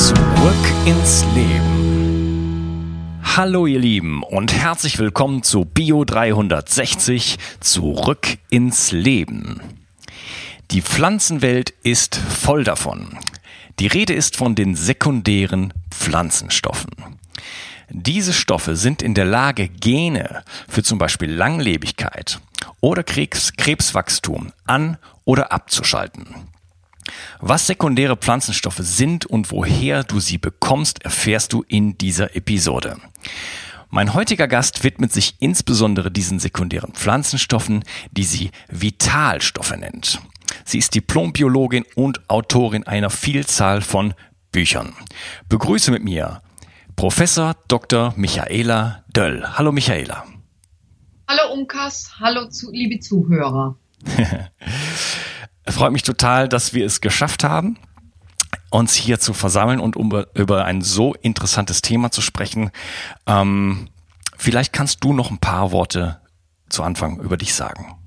Zurück ins Leben. Hallo ihr Lieben und herzlich willkommen zu Bio 360 Zurück ins Leben. Die Pflanzenwelt ist voll davon. Die Rede ist von den sekundären Pflanzenstoffen. Diese Stoffe sind in der Lage, Gene für zum Beispiel Langlebigkeit oder Krebs, Krebswachstum an oder abzuschalten. Was sekundäre Pflanzenstoffe sind und woher du sie bekommst, erfährst du in dieser Episode. Mein heutiger Gast widmet sich insbesondere diesen sekundären Pflanzenstoffen, die sie Vitalstoffe nennt. Sie ist Diplombiologin und Autorin einer Vielzahl von Büchern. Begrüße mit mir Professor Dr. Michaela Döll. Hallo Michaela. Hallo Unkas, hallo zu, liebe Zuhörer. es freut mich total, dass wir es geschafft haben, uns hier zu versammeln und um, über ein so interessantes Thema zu sprechen. Ähm, vielleicht kannst du noch ein paar Worte zu Anfang über dich sagen.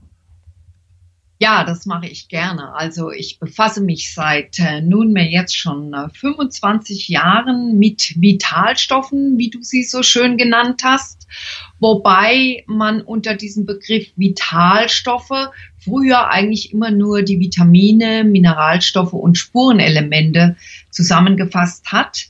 Ja, das mache ich gerne. Also ich befasse mich seit äh, nunmehr jetzt schon äh, 25 Jahren mit Vitalstoffen, wie du sie so schön genannt hast, wobei man unter diesem Begriff Vitalstoffe früher eigentlich immer nur die Vitamine, Mineralstoffe und Spurenelemente zusammengefasst hat.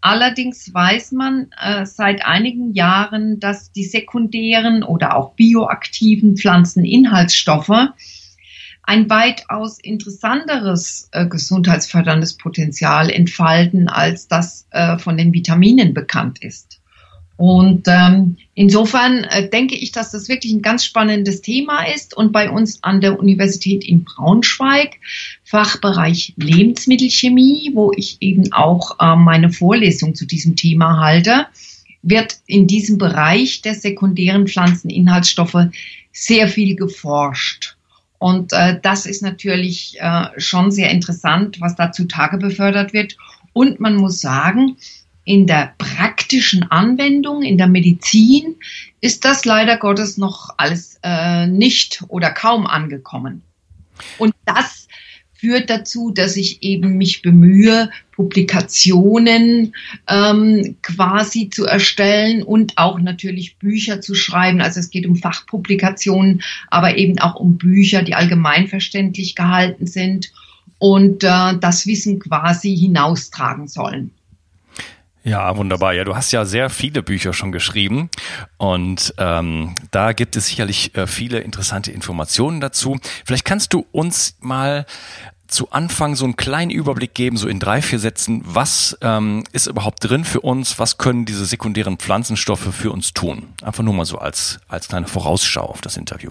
Allerdings weiß man äh, seit einigen Jahren, dass die sekundären oder auch bioaktiven Pflanzeninhaltsstoffe ein weitaus interessanteres äh, gesundheitsförderndes Potenzial entfalten, als das äh, von den Vitaminen bekannt ist. Und ähm, insofern äh, denke ich, dass das wirklich ein ganz spannendes Thema ist. Und bei uns an der Universität in Braunschweig, Fachbereich Lebensmittelchemie, wo ich eben auch äh, meine Vorlesung zu diesem Thema halte, wird in diesem Bereich der sekundären Pflanzeninhaltsstoffe sehr viel geforscht. Und äh, das ist natürlich äh, schon sehr interessant, was da zutage befördert wird. Und man muss sagen, in der praktischen Anwendung, in der Medizin, ist das leider Gottes noch alles äh, nicht oder kaum angekommen. Und das führt dazu, dass ich eben mich bemühe, Publikationen ähm, quasi zu erstellen und auch natürlich Bücher zu schreiben. Also es geht um Fachpublikationen, aber eben auch um Bücher, die allgemeinverständlich gehalten sind und äh, das Wissen quasi hinaustragen sollen. Ja, wunderbar. Ja, du hast ja sehr viele Bücher schon geschrieben und ähm, da gibt es sicherlich äh, viele interessante Informationen dazu. Vielleicht kannst du uns mal zu Anfang so einen kleinen Überblick geben, so in drei, vier Sätzen, was ähm, ist überhaupt drin für uns, was können diese sekundären Pflanzenstoffe für uns tun? Einfach nur mal so als, als kleine Vorausschau auf das Interview.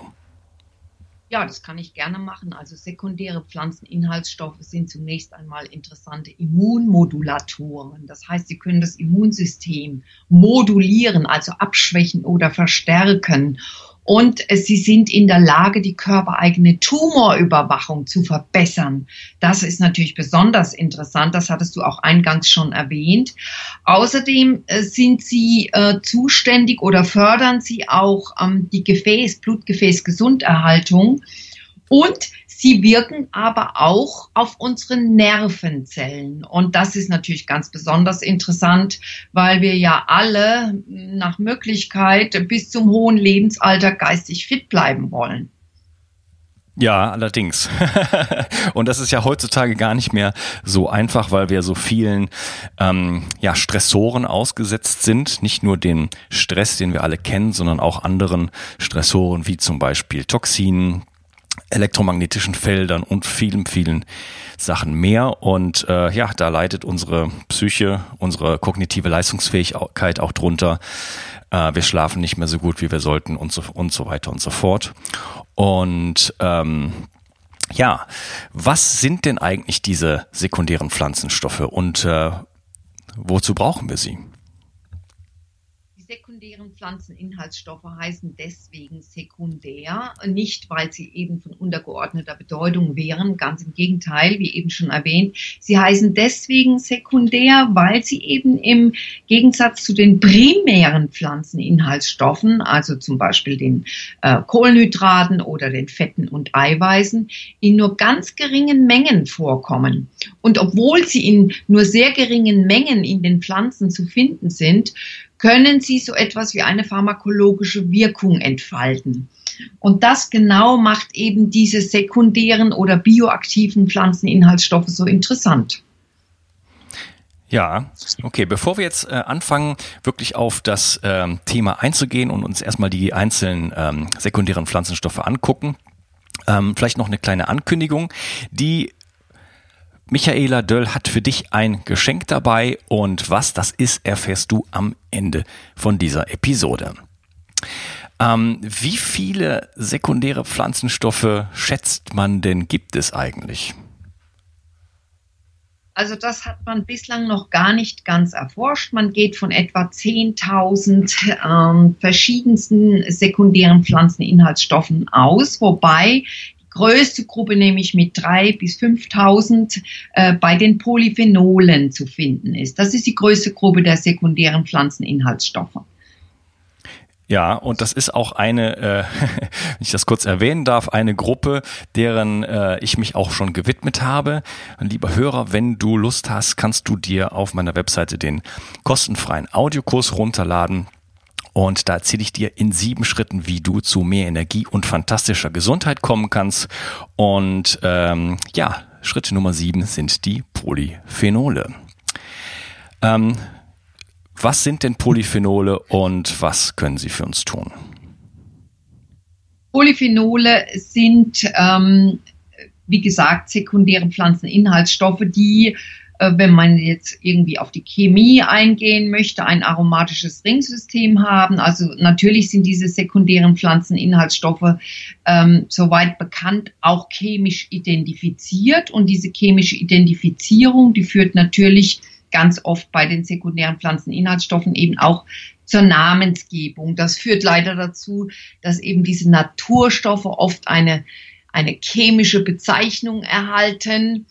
Ja, das kann ich gerne machen. Also sekundäre Pflanzeninhaltsstoffe sind zunächst einmal interessante Immunmodulatoren. Das heißt, sie können das Immunsystem modulieren, also abschwächen oder verstärken und sie sind in der Lage, die körpereigene Tumorüberwachung zu verbessern. Das ist natürlich besonders interessant. Das hattest du auch eingangs schon erwähnt. Außerdem äh, sind sie äh, zuständig oder fördern sie auch ähm, die Gefäß, Blutgefäßgesunderhaltung. Und Sie wirken aber auch auf unsere Nervenzellen. Und das ist natürlich ganz besonders interessant, weil wir ja alle nach Möglichkeit bis zum hohen Lebensalter geistig fit bleiben wollen. Ja, allerdings. und das ist ja heutzutage gar nicht mehr so einfach, weil wir so vielen ähm, ja, Stressoren ausgesetzt sind. Nicht nur den Stress, den wir alle kennen, sondern auch anderen Stressoren wie zum Beispiel Toxinen, elektromagnetischen Feldern und vielen, vielen Sachen mehr. Und äh, ja, da leidet unsere Psyche, unsere kognitive Leistungsfähigkeit auch drunter. Äh, wir schlafen nicht mehr so gut, wie wir sollten und so, und so weiter und so fort. Und ähm, ja, was sind denn eigentlich diese sekundären Pflanzenstoffe und äh, wozu brauchen wir sie? Pflanzeninhaltsstoffe heißen deswegen sekundär, nicht weil sie eben von untergeordneter Bedeutung wären, ganz im Gegenteil, wie eben schon erwähnt. Sie heißen deswegen sekundär, weil sie eben im Gegensatz zu den primären Pflanzeninhaltsstoffen, also zum Beispiel den äh, Kohlenhydraten oder den Fetten und Eiweißen, in nur ganz geringen Mengen vorkommen. Und obwohl sie in nur sehr geringen Mengen in den Pflanzen zu finden sind, können sie so etwas wie eine pharmakologische Wirkung entfalten. Und das genau macht eben diese sekundären oder bioaktiven Pflanzeninhaltsstoffe so interessant. Ja, okay. Bevor wir jetzt äh, anfangen, wirklich auf das ähm, Thema einzugehen und uns erstmal die einzelnen ähm, sekundären Pflanzenstoffe angucken, ähm, vielleicht noch eine kleine Ankündigung. Die Michaela Döll hat für dich ein Geschenk dabei und was das ist, erfährst du am Ende von dieser Episode. Ähm, wie viele sekundäre Pflanzenstoffe schätzt man denn gibt es eigentlich? Also das hat man bislang noch gar nicht ganz erforscht. Man geht von etwa 10.000 ähm, verschiedensten sekundären Pflanzeninhaltsstoffen aus, wobei größte Gruppe nämlich mit drei bis 5.000 äh, bei den Polyphenolen zu finden ist. Das ist die größte Gruppe der sekundären Pflanzeninhaltsstoffe. Ja, und das ist auch eine, äh, wenn ich das kurz erwähnen darf, eine Gruppe, deren äh, ich mich auch schon gewidmet habe. Lieber Hörer, wenn du Lust hast, kannst du dir auf meiner Webseite den kostenfreien Audiokurs runterladen. Und da erzähle ich dir in sieben Schritten, wie du zu mehr Energie und fantastischer Gesundheit kommen kannst. Und ähm, ja, Schritt Nummer sieben sind die Polyphenole. Ähm, was sind denn Polyphenole und was können sie für uns tun? Polyphenole sind, ähm, wie gesagt, sekundäre Pflanzeninhaltsstoffe, die wenn man jetzt irgendwie auf die Chemie eingehen möchte, ein aromatisches Ringsystem haben. Also natürlich sind diese sekundären Pflanzeninhaltsstoffe ähm, soweit bekannt auch chemisch identifiziert und diese chemische Identifizierung, die führt natürlich ganz oft bei den sekundären Pflanzeninhaltsstoffen eben auch zur Namensgebung. Das führt leider dazu, dass eben diese Naturstoffe oft eine, eine chemische Bezeichnung erhalten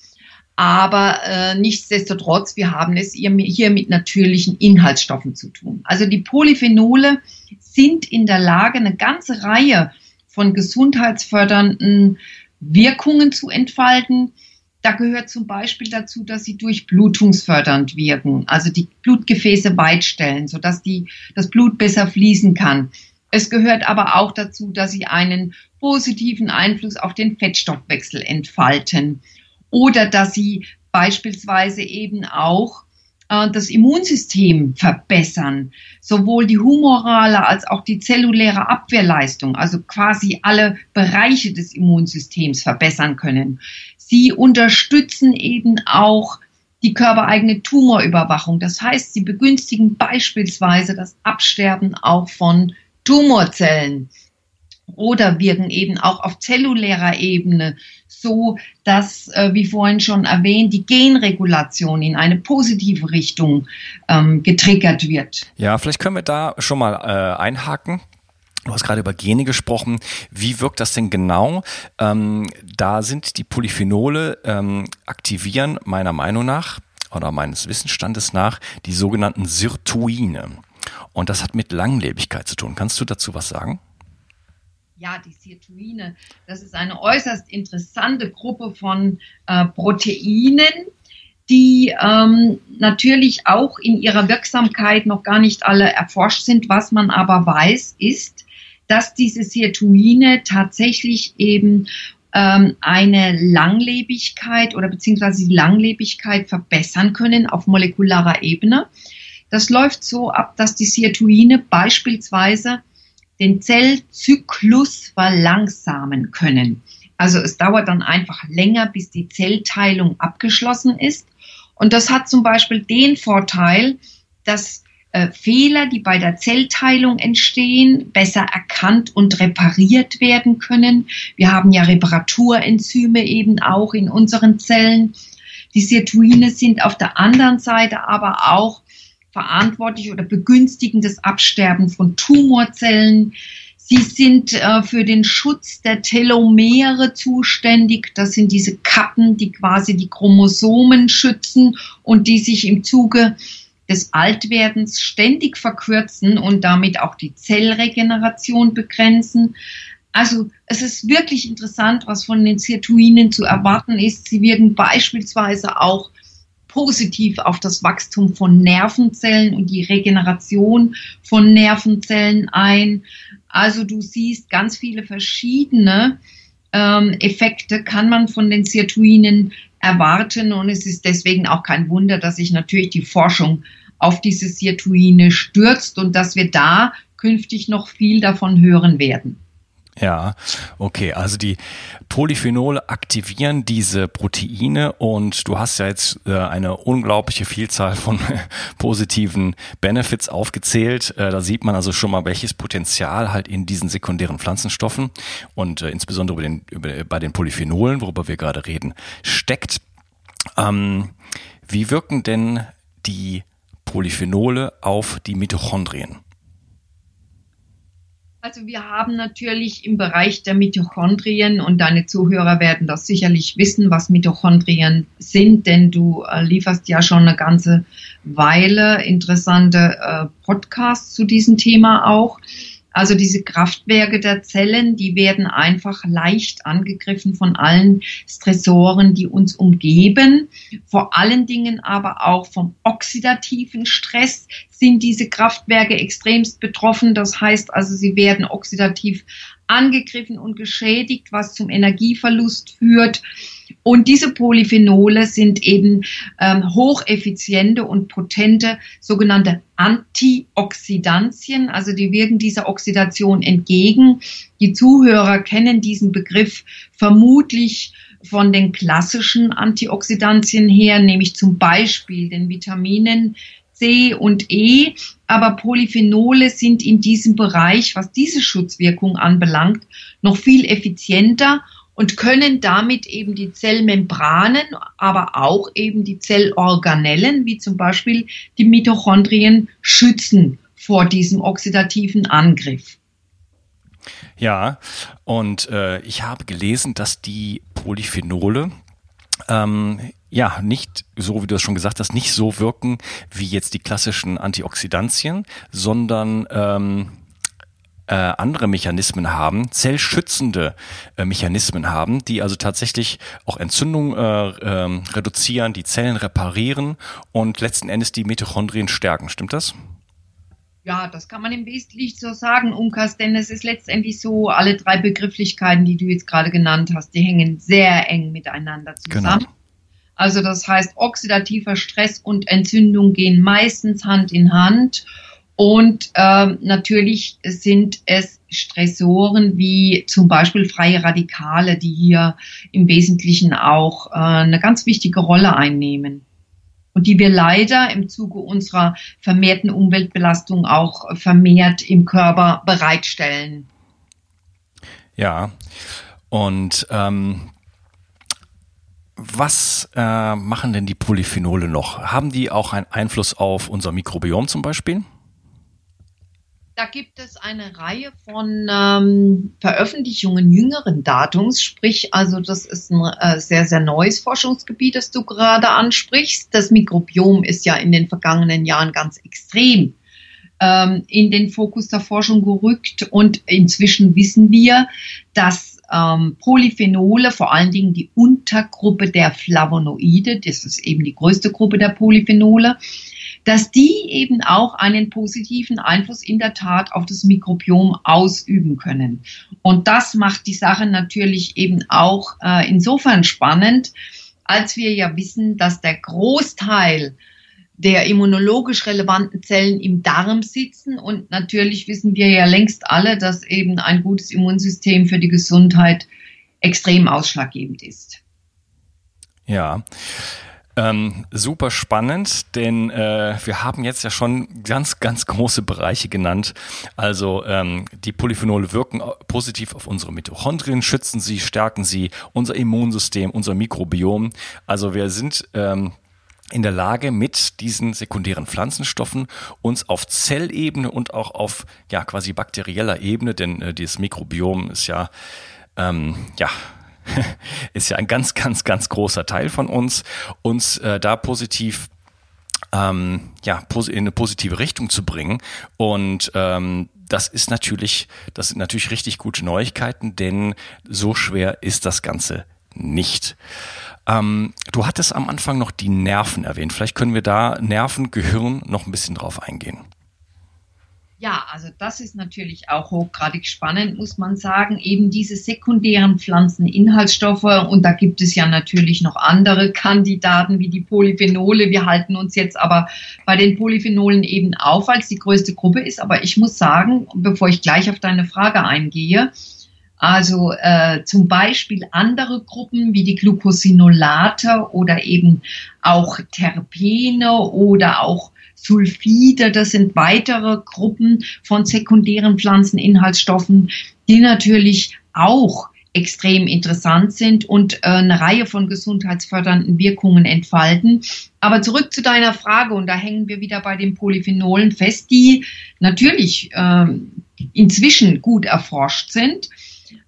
aber äh, nichtsdestotrotz, wir haben es hier mit natürlichen Inhaltsstoffen zu tun. Also die Polyphenole sind in der Lage, eine ganze Reihe von gesundheitsfördernden Wirkungen zu entfalten. Da gehört zum Beispiel dazu, dass sie durchblutungsfördernd wirken, also die Blutgefäße weitstellen, sodass die, das Blut besser fließen kann. Es gehört aber auch dazu, dass sie einen positiven Einfluss auf den Fettstoffwechsel entfalten oder dass sie beispielsweise eben auch äh, das Immunsystem verbessern, sowohl die humorale als auch die zelluläre Abwehrleistung, also quasi alle Bereiche des Immunsystems verbessern können. Sie unterstützen eben auch die körpereigene Tumorüberwachung. Das heißt, sie begünstigen beispielsweise das Absterben auch von Tumorzellen oder wirken eben auch auf zellulärer Ebene so, dass, äh, wie vorhin schon erwähnt, die Genregulation in eine positive Richtung ähm, getriggert wird. Ja, vielleicht können wir da schon mal äh, einhaken. Du hast gerade über Gene gesprochen. Wie wirkt das denn genau? Ähm, da sind die Polyphenole ähm, aktivieren meiner Meinung nach oder meines Wissensstandes nach die sogenannten Sirtuine. Und das hat mit Langlebigkeit zu tun. Kannst du dazu was sagen? Ja, die Sirtuine, das ist eine äußerst interessante Gruppe von äh, Proteinen, die ähm, natürlich auch in ihrer Wirksamkeit noch gar nicht alle erforscht sind. Was man aber weiß, ist, dass diese Sirtuine tatsächlich eben ähm, eine Langlebigkeit oder beziehungsweise die Langlebigkeit verbessern können auf molekularer Ebene. Das läuft so ab, dass die Sirtuine beispielsweise den Zellzyklus verlangsamen können. Also es dauert dann einfach länger, bis die Zellteilung abgeschlossen ist. Und das hat zum Beispiel den Vorteil, dass äh, Fehler, die bei der Zellteilung entstehen, besser erkannt und repariert werden können. Wir haben ja Reparaturenzyme eben auch in unseren Zellen. Die Sirtuine sind auf der anderen Seite aber auch verantwortlich oder begünstigen das Absterben von Tumorzellen. Sie sind äh, für den Schutz der Telomere zuständig. Das sind diese Kappen, die quasi die Chromosomen schützen und die sich im Zuge des Altwerdens ständig verkürzen und damit auch die Zellregeneration begrenzen. Also es ist wirklich interessant, was von den Sirtuinen zu erwarten ist. Sie wirken beispielsweise auch positiv auf das Wachstum von Nervenzellen und die Regeneration von Nervenzellen ein. Also du siehst ganz viele verschiedene ähm, Effekte kann man von den Sirtuinen erwarten und es ist deswegen auch kein Wunder, dass sich natürlich die Forschung auf diese Sirtuine stürzt und dass wir da künftig noch viel davon hören werden. Ja, okay. Also die Polyphenole aktivieren diese Proteine und du hast ja jetzt äh, eine unglaubliche Vielzahl von positiven Benefits aufgezählt. Äh, da sieht man also schon mal, welches Potenzial halt in diesen sekundären Pflanzenstoffen und äh, insbesondere über den, über, bei den Polyphenolen, worüber wir gerade reden, steckt. Ähm, wie wirken denn die Polyphenole auf die Mitochondrien? Also wir haben natürlich im Bereich der Mitochondrien und deine Zuhörer werden das sicherlich wissen, was Mitochondrien sind, denn du äh, lieferst ja schon eine ganze Weile interessante äh, Podcasts zu diesem Thema auch. Also diese Kraftwerke der Zellen, die werden einfach leicht angegriffen von allen Stressoren, die uns umgeben. Vor allen Dingen aber auch vom oxidativen Stress sind diese Kraftwerke extremst betroffen. Das heißt also, sie werden oxidativ angegriffen und geschädigt, was zum Energieverlust führt. Und diese Polyphenole sind eben ähm, hocheffiziente und potente sogenannte Antioxidantien, also die wirken dieser Oxidation entgegen. Die Zuhörer kennen diesen Begriff vermutlich von den klassischen Antioxidantien her, nämlich zum Beispiel den Vitaminen C und E. Aber Polyphenole sind in diesem Bereich, was diese Schutzwirkung anbelangt, noch viel effizienter und können damit eben die Zellmembranen, aber auch eben die Zellorganellen, wie zum Beispiel die Mitochondrien, schützen vor diesem oxidativen Angriff. Ja, und äh, ich habe gelesen, dass die Polyphenole ähm, ja nicht so, wie du es schon gesagt hast, nicht so wirken wie jetzt die klassischen Antioxidantien, sondern ähm, äh, andere Mechanismen haben, zellschützende äh, Mechanismen haben, die also tatsächlich auch Entzündung äh, äh, reduzieren, die Zellen reparieren und letzten Endes die Mitochondrien stärken. Stimmt das? Ja, das kann man im Wesentlichen so sagen, Unkas, denn es ist letztendlich so, alle drei Begrifflichkeiten, die du jetzt gerade genannt hast, die hängen sehr eng miteinander zusammen. Genau. Also das heißt, oxidativer Stress und Entzündung gehen meistens Hand in Hand. Und ähm, natürlich sind es Stressoren wie zum Beispiel freie Radikale, die hier im Wesentlichen auch äh, eine ganz wichtige Rolle einnehmen und die wir leider im Zuge unserer vermehrten Umweltbelastung auch vermehrt im Körper bereitstellen. Ja, und ähm, was äh, machen denn die Polyphenole noch? Haben die auch einen Einfluss auf unser Mikrobiom zum Beispiel? Da gibt es eine Reihe von ähm, Veröffentlichungen jüngeren Datums, sprich, also das ist ein äh, sehr, sehr neues Forschungsgebiet, das du gerade ansprichst. Das Mikrobiom ist ja in den vergangenen Jahren ganz extrem ähm, in den Fokus der Forschung gerückt und inzwischen wissen wir, dass ähm, Polyphenole, vor allen Dingen die Untergruppe der Flavonoide, das ist eben die größte Gruppe der Polyphenole, dass die eben auch einen positiven Einfluss in der Tat auf das Mikrobiom ausüben können. Und das macht die Sache natürlich eben auch äh, insofern spannend, als wir ja wissen, dass der Großteil der immunologisch relevanten Zellen im Darm sitzen. Und natürlich wissen wir ja längst alle, dass eben ein gutes Immunsystem für die Gesundheit extrem ausschlaggebend ist. Ja. Ähm, super spannend, denn äh, wir haben jetzt ja schon ganz, ganz große Bereiche genannt. Also ähm, die Polyphenole wirken positiv auf unsere Mitochondrien, schützen sie, stärken sie, unser Immunsystem, unser Mikrobiom. Also wir sind ähm, in der Lage, mit diesen sekundären Pflanzenstoffen uns auf Zellebene und auch auf ja quasi bakterieller Ebene, denn äh, dieses Mikrobiom ist ja ähm, ja ist ja ein ganz, ganz, ganz großer Teil von uns, uns äh, da positiv ähm, ja, in eine positive Richtung zu bringen. Und ähm, das ist natürlich, das sind natürlich richtig gute Neuigkeiten, denn so schwer ist das Ganze nicht. Ähm, du hattest am Anfang noch die Nerven erwähnt. Vielleicht können wir da Nerven, Gehirn noch ein bisschen drauf eingehen. Ja, also das ist natürlich auch hochgradig spannend, muss man sagen. Eben diese sekundären Pflanzeninhaltsstoffe und da gibt es ja natürlich noch andere Kandidaten wie die Polyphenole. Wir halten uns jetzt aber bei den Polyphenolen eben auf, als die größte Gruppe ist. Aber ich muss sagen, bevor ich gleich auf deine Frage eingehe, also äh, zum Beispiel andere Gruppen wie die Glucosinolate oder eben auch Terpene oder auch Sulfide, das sind weitere Gruppen von sekundären Pflanzeninhaltsstoffen, die natürlich auch extrem interessant sind und äh, eine Reihe von gesundheitsfördernden Wirkungen entfalten. Aber zurück zu deiner Frage, und da hängen wir wieder bei den Polyphenolen fest, die natürlich äh, inzwischen gut erforscht sind.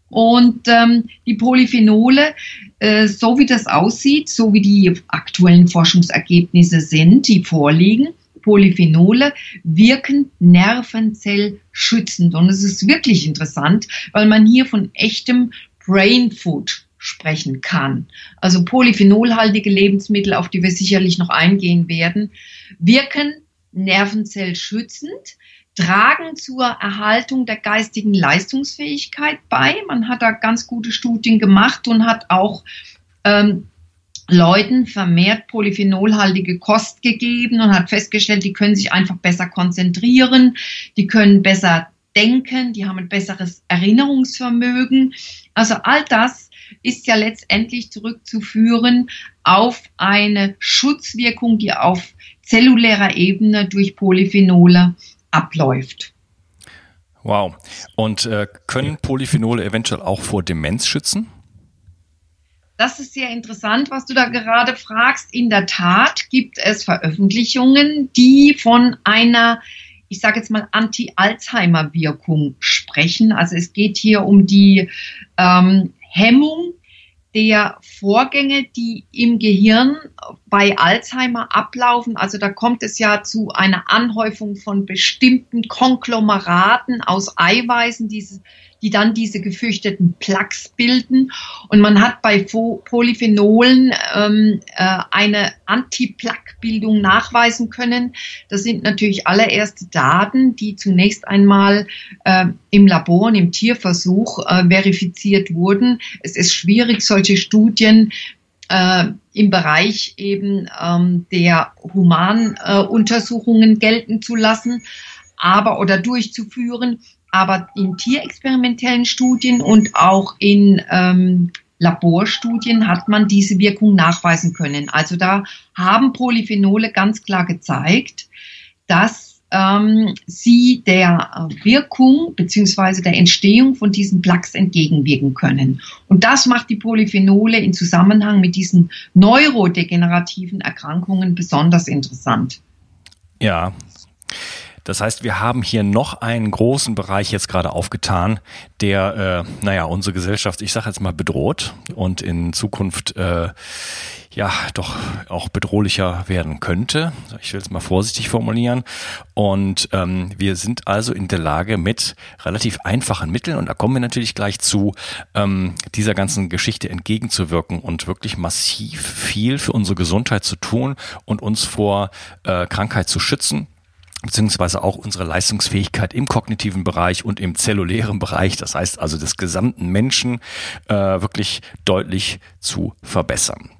Und ähm, die Polyphenole, äh, so wie das aussieht, so wie die aktuellen Forschungsergebnisse sind, die vorliegen, Polyphenole wirken nervenzellschützend. Und es ist wirklich interessant, weil man hier von echtem Brain Food sprechen kann. Also polyphenolhaltige Lebensmittel, auf die wir sicherlich noch eingehen werden, wirken nervenzellschützend, tragen zur Erhaltung der geistigen Leistungsfähigkeit bei. Man hat da ganz gute Studien gemacht und hat auch ähm, Leuten vermehrt polyphenolhaltige Kost gegeben und hat festgestellt, die können sich einfach besser konzentrieren, die können besser denken, die haben ein besseres Erinnerungsvermögen. Also all das ist ja letztendlich zurückzuführen auf eine Schutzwirkung, die auf zellulärer Ebene durch Polyphenole abläuft. Wow. Und äh, können Polyphenole eventuell auch vor Demenz schützen? Das ist sehr interessant, was du da gerade fragst. In der Tat gibt es Veröffentlichungen, die von einer, ich sage jetzt mal, Anti-Alzheimer-Wirkung sprechen. Also es geht hier um die ähm, Hemmung der Vorgänge, die im Gehirn bei Alzheimer ablaufen. Also da kommt es ja zu einer Anhäufung von bestimmten Konglomeraten aus Eiweißen, diese die dann diese gefürchteten Plaques bilden. Und man hat bei Polyphenolen ähm, äh, eine Anti-Plaque-Bildung nachweisen können. Das sind natürlich allererste Daten, die zunächst einmal äh, im Labor und im Tierversuch äh, verifiziert wurden. Es ist schwierig, solche Studien äh, im Bereich eben ähm, der Humanuntersuchungen äh, gelten zu lassen, aber oder durchzuführen aber in tierexperimentellen Studien und auch in ähm, Laborstudien hat man diese Wirkung nachweisen können. Also da haben Polyphenole ganz klar gezeigt, dass ähm, sie der Wirkung beziehungsweise der Entstehung von diesen Plaques entgegenwirken können. Und das macht die Polyphenole in Zusammenhang mit diesen neurodegenerativen Erkrankungen besonders interessant. Ja. Das heißt, wir haben hier noch einen großen Bereich jetzt gerade aufgetan, der, äh, naja, unsere Gesellschaft, ich sage jetzt mal, bedroht und in Zukunft äh, ja doch auch bedrohlicher werden könnte. Ich will es mal vorsichtig formulieren. Und ähm, wir sind also in der Lage, mit relativ einfachen Mitteln, und da kommen wir natürlich gleich zu, ähm, dieser ganzen Geschichte entgegenzuwirken und wirklich massiv viel für unsere Gesundheit zu tun und uns vor äh, Krankheit zu schützen beziehungsweise auch unsere Leistungsfähigkeit im kognitiven Bereich und im zellulären Bereich, das heißt also des gesamten Menschen, äh, wirklich deutlich zu verbessern.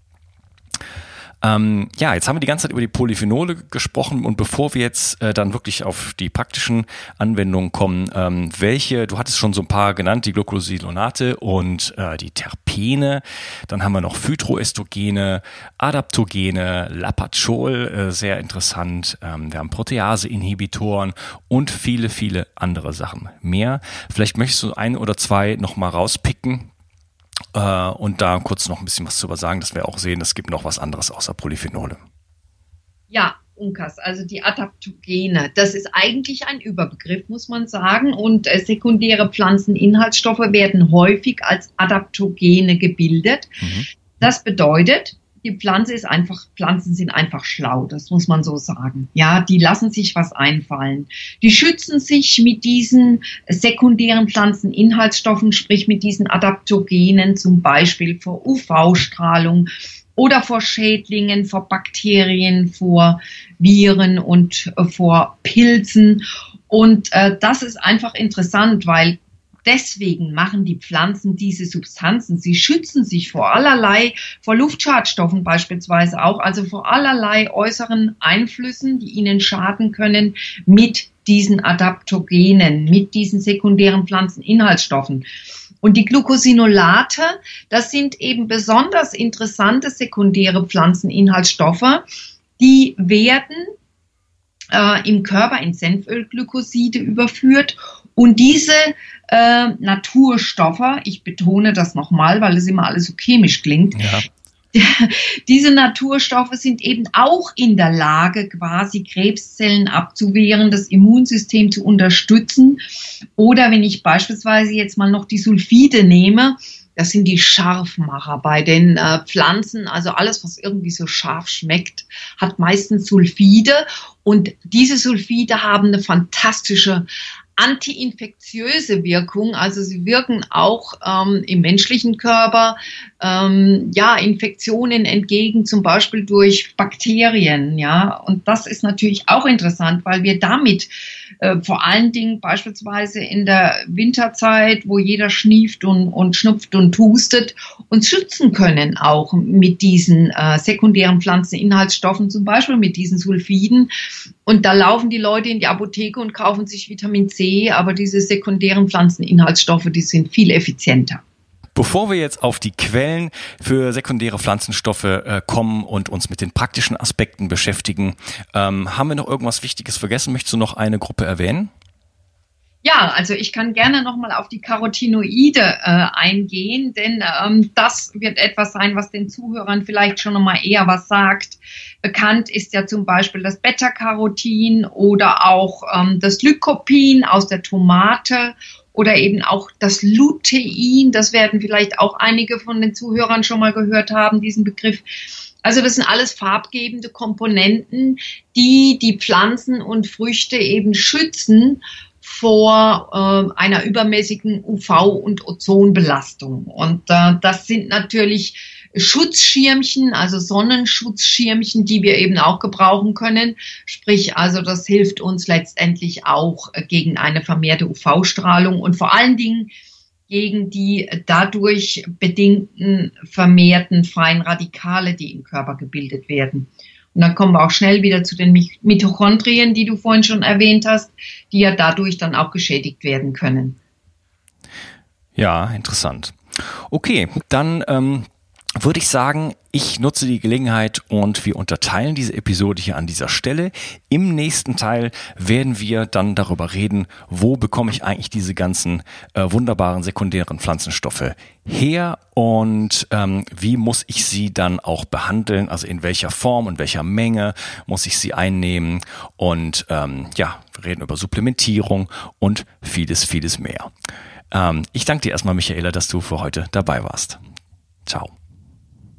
Ähm, ja, jetzt haben wir die ganze Zeit über die Polyphenole gesprochen und bevor wir jetzt äh, dann wirklich auf die praktischen Anwendungen kommen, ähm, welche, du hattest schon so ein paar genannt, die Glucosidonate und äh, die Terpene, dann haben wir noch Phytoestrogene, Adaptogene, Lapazol, äh, sehr interessant, ähm, wir haben Protease-Inhibitoren und viele, viele andere Sachen mehr. Vielleicht möchtest du ein oder zwei nochmal rauspicken, äh, und da kurz noch ein bisschen was zu sagen, dass wir auch sehen, es gibt noch was anderes außer Polyphenole. Ja, Unkas, also die Adaptogene, das ist eigentlich ein Überbegriff, muss man sagen. Und äh, sekundäre Pflanzeninhaltsstoffe werden häufig als Adaptogene gebildet. Mhm. Das bedeutet, die Pflanze ist einfach, Pflanzen sind einfach schlau, das muss man so sagen. Ja, die lassen sich was einfallen. Die schützen sich mit diesen sekundären Pflanzeninhaltsstoffen, sprich mit diesen Adaptogenen, zum Beispiel vor UV-Strahlung oder vor Schädlingen, vor Bakterien, vor Viren und äh, vor Pilzen. Und äh, das ist einfach interessant, weil Deswegen machen die Pflanzen diese Substanzen. Sie schützen sich vor allerlei, vor Luftschadstoffen beispielsweise auch, also vor allerlei äußeren Einflüssen, die ihnen schaden können mit diesen Adaptogenen, mit diesen sekundären Pflanzeninhaltsstoffen. Und die Glucosinolate, das sind eben besonders interessante sekundäre Pflanzeninhaltsstoffe, die werden äh, im Körper in Senfölglykoside überführt und diese äh, Naturstoffe, ich betone das nochmal, weil es immer alles so chemisch klingt, ja. Diese Naturstoffe sind eben auch in der Lage, quasi Krebszellen abzuwehren, das Immunsystem zu unterstützen. Oder wenn ich beispielsweise jetzt mal noch die Sulfide nehme, das sind die Scharfmacher bei den äh, Pflanzen. Also alles, was irgendwie so scharf schmeckt, hat meistens Sulfide. Und diese Sulfide haben eine fantastische antiinfektiöse Wirkung, also sie wirken auch ähm, im menschlichen Körper ähm, ja Infektionen entgegen, zum Beispiel durch Bakterien, ja. Und das ist natürlich auch interessant, weil wir damit äh, vor allen Dingen beispielsweise in der Winterzeit, wo jeder schnieft und, und schnupft und hustet, uns schützen können, auch mit diesen äh, sekundären Pflanzeninhaltsstoffen, zum Beispiel mit diesen Sulfiden. Und da laufen die Leute in die Apotheke und kaufen sich Vitamin C, aber diese sekundären Pflanzeninhaltsstoffe, die sind viel effizienter. Bevor wir jetzt auf die Quellen für sekundäre Pflanzenstoffe äh, kommen und uns mit den praktischen Aspekten beschäftigen, ähm, haben wir noch irgendwas Wichtiges vergessen? Möchtest du noch eine Gruppe erwähnen? Ja, also ich kann gerne nochmal auf die Carotinoide äh, eingehen, denn ähm, das wird etwas sein, was den Zuhörern vielleicht schon nochmal eher was sagt. Bekannt ist ja zum Beispiel das Beta-Carotin oder auch ähm, das Lycopin aus der Tomate oder eben auch das Lutein, das werden vielleicht auch einige von den Zuhörern schon mal gehört haben, diesen Begriff. Also das sind alles farbgebende Komponenten, die die Pflanzen und Früchte eben schützen vor äh, einer übermäßigen UV- und Ozonbelastung. Und äh, das sind natürlich Schutzschirmchen, also Sonnenschutzschirmchen, die wir eben auch gebrauchen können. Sprich, also das hilft uns letztendlich auch gegen eine vermehrte UV-Strahlung und vor allen Dingen gegen die dadurch bedingten vermehrten freien Radikale, die im Körper gebildet werden. Und dann kommen wir auch schnell wieder zu den Mitochondrien, die du vorhin schon erwähnt hast, die ja dadurch dann auch geschädigt werden können. Ja, interessant. Okay, dann ähm, würde ich sagen, ich nutze die Gelegenheit und wir unterteilen diese Episode hier an dieser Stelle. Im nächsten Teil werden wir dann darüber reden, wo bekomme ich eigentlich diese ganzen äh, wunderbaren sekundären Pflanzenstoffe her und ähm, wie muss ich sie dann auch behandeln, also in welcher Form und welcher Menge muss ich sie einnehmen und ähm, ja, wir reden über Supplementierung und vieles, vieles mehr. Ähm, ich danke dir erstmal, Michaela, dass du für heute dabei warst. Ciao.